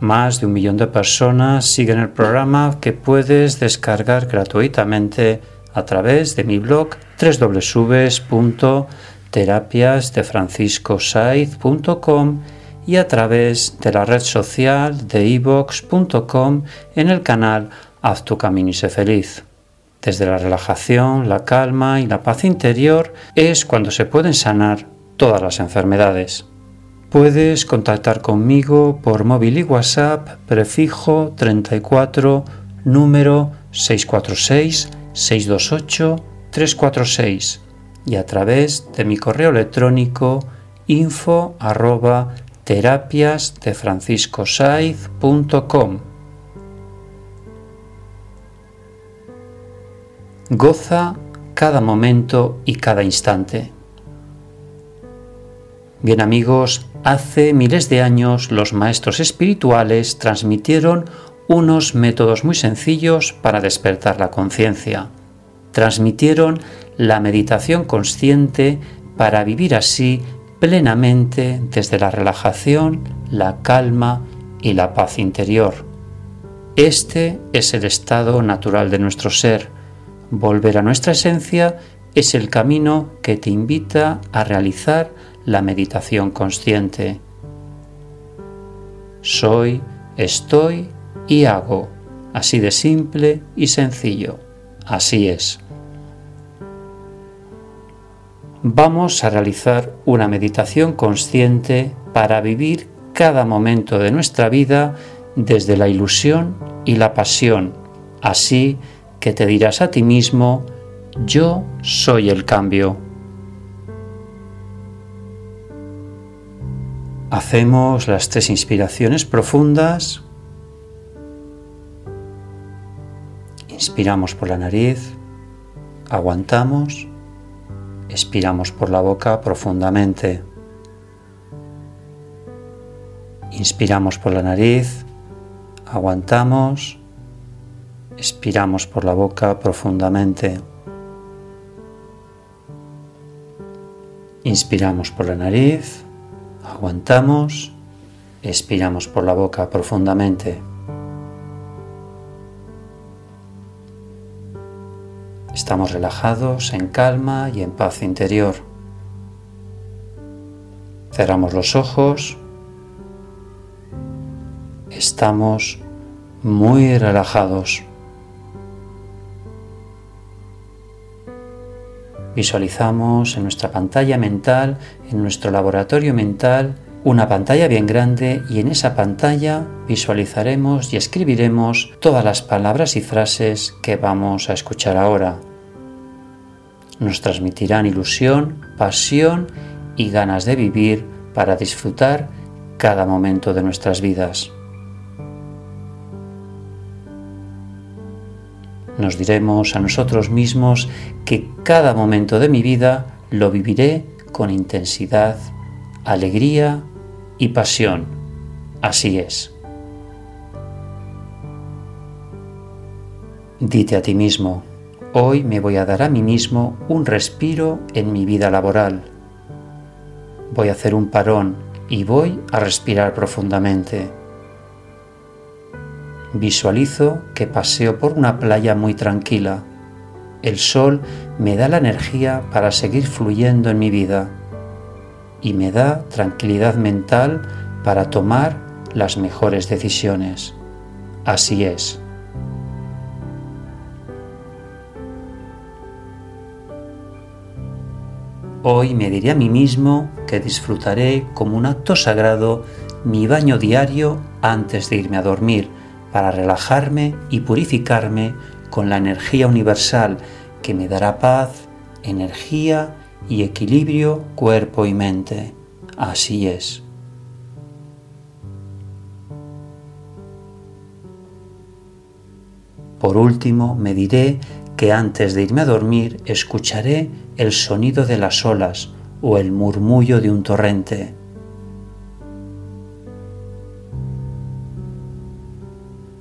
Más de un millón de personas siguen el programa que puedes descargar gratuitamente a través de mi blog www.terapiasdefranciscosaiz.com y a través de la red social de ivox.com en el canal Haz tu camino y sé feliz. Desde la relajación, la calma y la paz interior es cuando se pueden sanar todas las enfermedades. Puedes contactar conmigo por móvil y WhatsApp prefijo 34 número 646 628 346 y a través de mi correo electrónico info arroba terapias de Goza cada momento y cada instante. Bien amigos, Hace miles de años los maestros espirituales transmitieron unos métodos muy sencillos para despertar la conciencia. Transmitieron la meditación consciente para vivir así plenamente desde la relajación, la calma y la paz interior. Este es el estado natural de nuestro ser. Volver a nuestra esencia es el camino que te invita a realizar la meditación consciente. Soy, estoy y hago. Así de simple y sencillo. Así es. Vamos a realizar una meditación consciente para vivir cada momento de nuestra vida desde la ilusión y la pasión. Así que te dirás a ti mismo, yo soy el cambio. Hacemos las tres inspiraciones profundas. Inspiramos por la nariz, aguantamos, expiramos por la boca profundamente. Inspiramos por la nariz, aguantamos, expiramos por la boca profundamente. Inspiramos por la nariz, Aguantamos, expiramos por la boca profundamente. Estamos relajados, en calma y en paz interior. Cerramos los ojos. Estamos muy relajados. Visualizamos en nuestra pantalla mental, en nuestro laboratorio mental, una pantalla bien grande y en esa pantalla visualizaremos y escribiremos todas las palabras y frases que vamos a escuchar ahora. Nos transmitirán ilusión, pasión y ganas de vivir para disfrutar cada momento de nuestras vidas. Nos diremos a nosotros mismos que cada momento de mi vida lo viviré con intensidad, alegría y pasión. Así es. Dite a ti mismo, hoy me voy a dar a mí mismo un respiro en mi vida laboral. Voy a hacer un parón y voy a respirar profundamente Visualizo que paseo por una playa muy tranquila. El sol me da la energía para seguir fluyendo en mi vida y me da tranquilidad mental para tomar las mejores decisiones. Así es. Hoy me diré a mí mismo que disfrutaré como un acto sagrado mi baño diario antes de irme a dormir para relajarme y purificarme con la energía universal que me dará paz, energía y equilibrio cuerpo y mente. Así es. Por último, me diré que antes de irme a dormir escucharé el sonido de las olas o el murmullo de un torrente.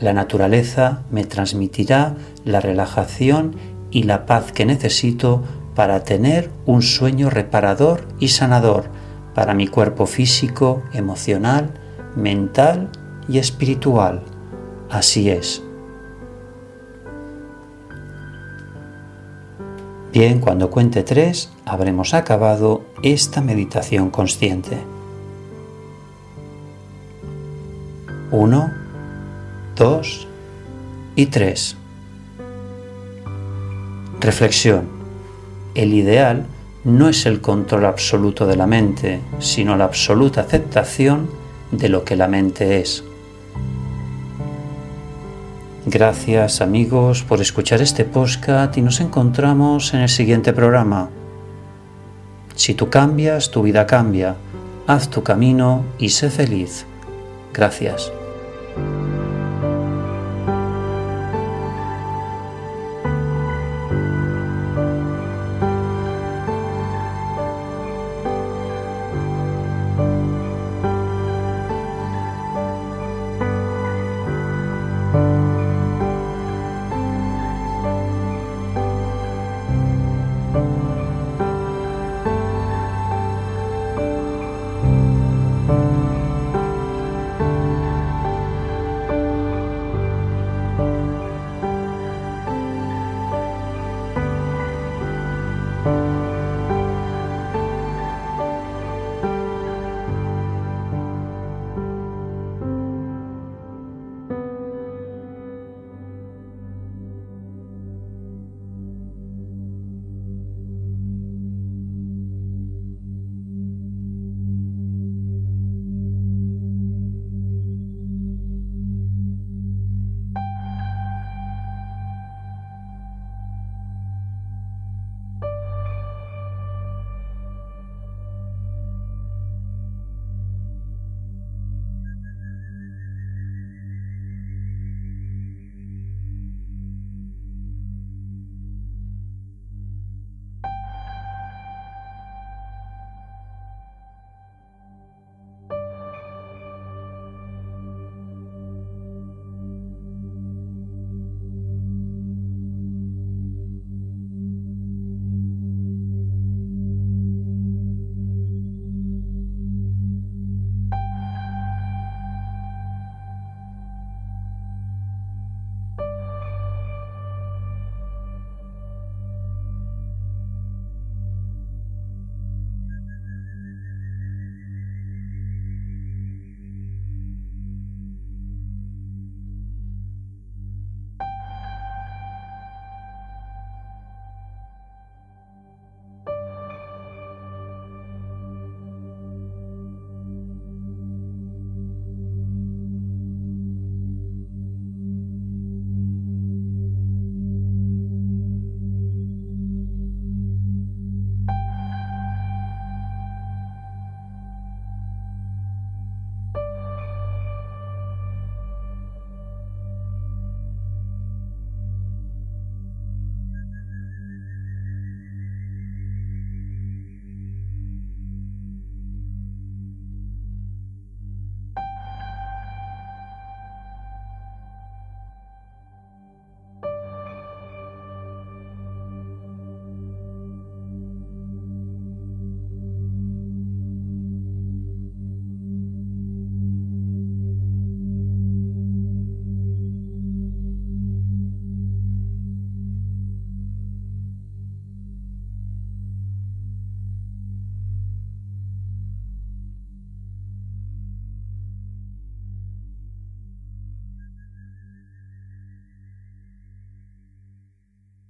La naturaleza me transmitirá la relajación y la paz que necesito para tener un sueño reparador y sanador para mi cuerpo físico, emocional, mental y espiritual. Así es. Bien, cuando cuente tres, habremos acabado esta meditación consciente. Uno, dos y tres. Reflexión. El ideal no es el control absoluto de la mente, sino la absoluta aceptación de lo que la mente es. Gracias amigos por escuchar este podcast y nos encontramos en el siguiente programa. Si tú cambias, tu vida cambia. Haz tu camino y sé feliz. Gracias.